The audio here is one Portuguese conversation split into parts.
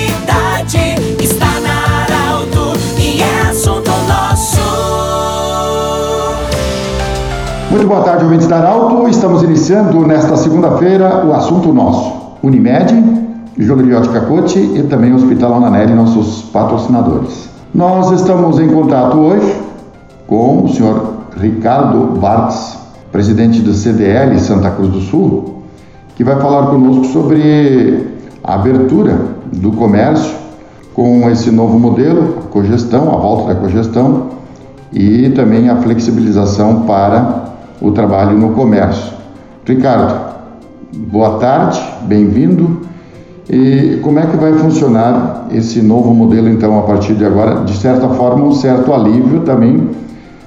cidade está na Arauto e é assunto nosso. Muito boa tarde, ouvintes da Arauto. Estamos iniciando nesta segunda-feira o assunto nosso. Unimed, Jogriot Cacote e também o Hospital Ananelli, nossos patrocinadores. Nós estamos em contato hoje com o senhor Ricardo Bartz, presidente do CDL Santa Cruz do Sul, que vai falar conosco sobre a abertura do comércio com esse novo modelo, a cogestão, a volta da cogestão e também a flexibilização para o trabalho no comércio. Ricardo, boa tarde, bem-vindo. E como é que vai funcionar esse novo modelo, então, a partir de agora? De certa forma, um certo alívio também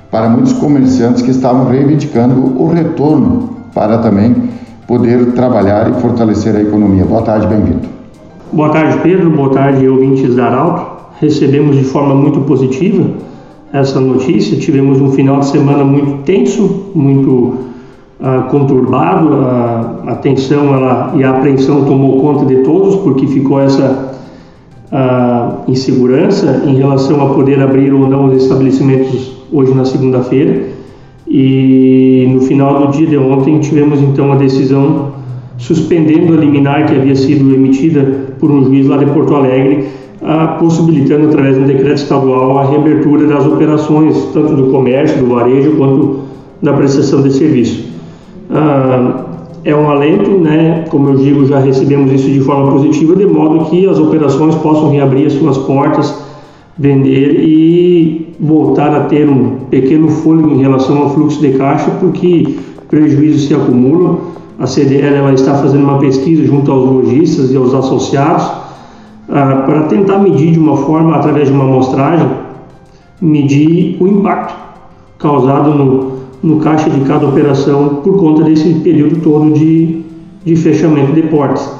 para muitos comerciantes que estavam reivindicando o retorno para também poder trabalhar e fortalecer a economia. Boa tarde, bem-vindo. Boa tarde, Pedro. Boa tarde, ouvintes da Arauto. Recebemos de forma muito positiva essa notícia. Tivemos um final de semana muito tenso, muito uh, conturbado. Uh, a tensão ela, e a apreensão tomou conta de todos, porque ficou essa uh, insegurança em relação a poder abrir ou não os estabelecimentos hoje na segunda-feira. E no final do dia de ontem tivemos então a decisão suspendendo a liminar que havia sido emitida por um juiz lá de Porto Alegre possibilitando, através de um decreto estadual, a reabertura das operações, tanto do comércio, do varejo, quanto da prestação de serviço. Ah, é um alento, né? como eu digo, já recebemos isso de forma positiva, de modo que as operações possam reabrir as suas portas, vender e voltar a ter um pequeno fôlego em relação ao fluxo de caixa, porque prejuízos se acumulam. A CDL ela está fazendo uma pesquisa junto aos lojistas e aos associados ah, para tentar medir de uma forma, através de uma amostragem, medir o impacto causado no, no caixa de cada operação por conta desse período todo de, de fechamento de portas.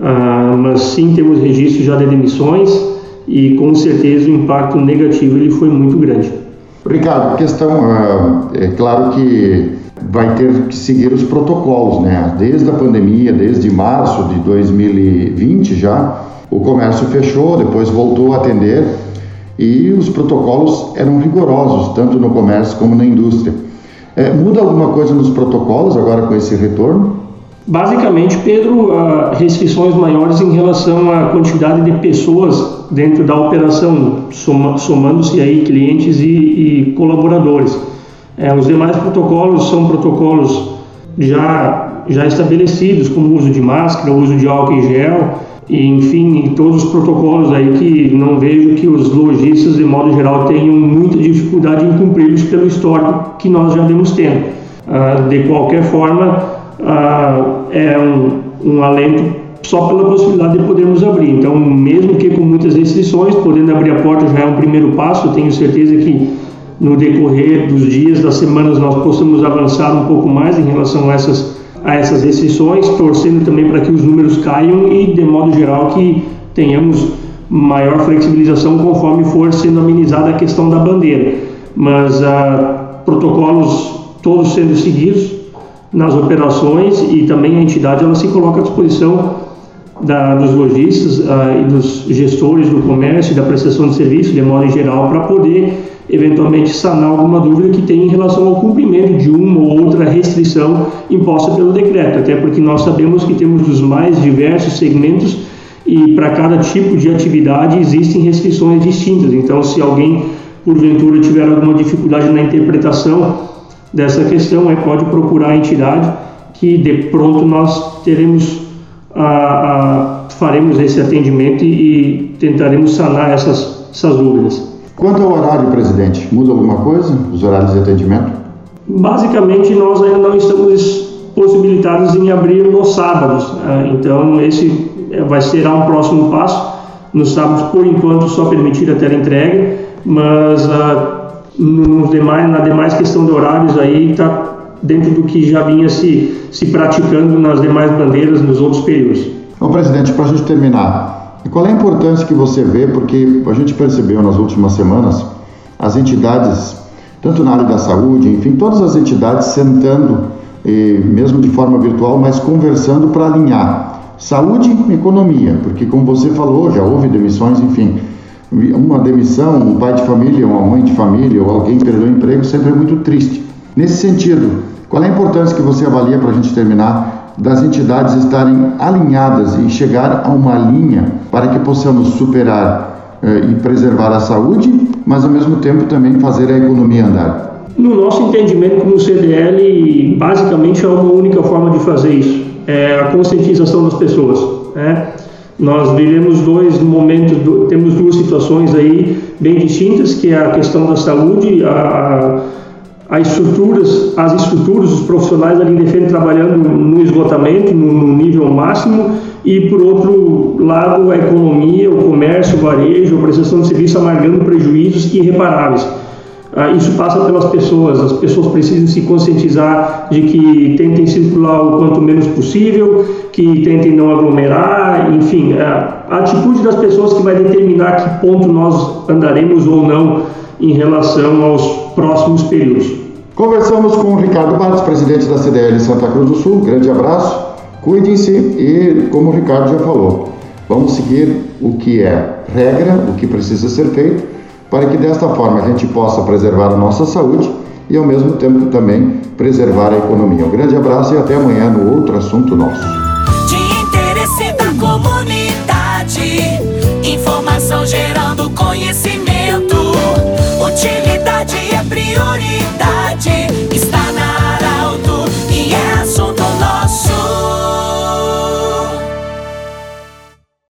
Ah, mas sim temos registro já de demissões e com certeza o impacto negativo ele foi muito grande. Ricardo, questão ah, é claro que vai ter que seguir os protocolos, né? Desde a pandemia, desde março de 2020 já o comércio fechou, depois voltou a atender e os protocolos eram rigorosos, tanto no comércio como na indústria. É, muda alguma coisa nos protocolos agora com esse retorno? Basicamente, Pedro, restrições maiores em relação à quantidade de pessoas dentro da operação, soma, somando-se aí clientes e, e colaboradores. É, os demais protocolos são protocolos já, já estabelecidos, como o uso de máscara, o uso de álcool em gel, e, enfim, todos os protocolos aí que não vejo que os lojistas, de modo geral, tenham muita dificuldade em cumpri-los pelo histórico que nós já vemos tendo. Ah, de qualquer forma, ah, é um, um alento só pela possibilidade de podermos abrir. Então, mesmo que com muitas restrições, podendo abrir a porta já é um primeiro passo. Eu tenho certeza que no decorrer dos dias, das semanas, nós possamos avançar um pouco mais em relação a essas a essas restrições, torcendo também para que os números caiam e, de modo geral, que tenhamos maior flexibilização conforme for sendo amenizada a questão da bandeira. Mas ah, protocolos todos sendo seguidos nas operações e também a entidade ela se coloca à disposição da, dos lojistas ah, e dos gestores do comércio e da prestação de serviço, de modo geral, para poder eventualmente sanar alguma dúvida que tem em relação ao cumprimento de uma ou outra restrição imposta pelo decreto, até porque nós sabemos que temos os mais diversos segmentos e para cada tipo de atividade existem restrições distintas. Então, se alguém porventura tiver alguma dificuldade na interpretação dessa questão, é, pode procurar a entidade que de pronto nós teremos a, a faremos esse atendimento e, e tentaremos sanar essas, essas dúvidas. Quanto ao horário, presidente, muda alguma coisa, os horários de atendimento? Basicamente, nós ainda não estamos possibilitados em abrir nos sábados. Né? Então, esse vai ser um próximo passo. Nos sábados, por enquanto, só permitir a entrega, mas ah, nos demais, na demais questão de horários aí está dentro do que já vinha se, se praticando nas demais bandeiras nos outros períodos. Bom, presidente, para a gente terminar, qual é a importância que você vê? Porque a gente percebeu nas últimas semanas as entidades, tanto na área da saúde, enfim, todas as entidades sentando, mesmo de forma virtual, mas conversando para alinhar saúde e economia, porque como você falou, já houve demissões, enfim, uma demissão, um pai de família, uma mãe de família ou alguém perdeu o emprego sempre é muito triste. Nesse sentido, Qual é a importância que você avalia para a gente terminar das entidades estarem alinhadas e chegar a uma linha para que possamos superar eh, e preservar a saúde, mas ao mesmo tempo também fazer a economia andar? No nosso entendimento como CDL, basicamente é uma única forma de fazer isso, é a conscientização das pessoas. Né? Nós vivemos dois momentos, temos duas situações aí bem distintas, que é a questão da saúde, a, as estruturas, as estruturas, os profissionais ali defendem trabalhando no esgotamento, no, no, nível máximo, e por outro lado a economia, o comércio, o varejo, a prestação de serviço amargando prejuízos irreparáveis. Ah, isso passa pelas pessoas, as pessoas precisam se conscientizar de que tentem circular o quanto menos possível, que tentem não aglomerar, enfim, a atitude das pessoas que vai determinar que ponto nós andaremos ou não em relação aos próximos períodos. Conversamos com o Ricardo Bartos, presidente da CDL Santa Cruz do Sul. Grande abraço, cuidem-se e, como o Ricardo já falou, vamos seguir o que é regra, o que precisa ser feito, para que desta forma a gente possa preservar a nossa saúde e, ao mesmo tempo, também preservar a economia. Um grande abraço e até amanhã no outro assunto nosso. De interesse da comunidade, informação gerando conhecimento, utilidade é prioridade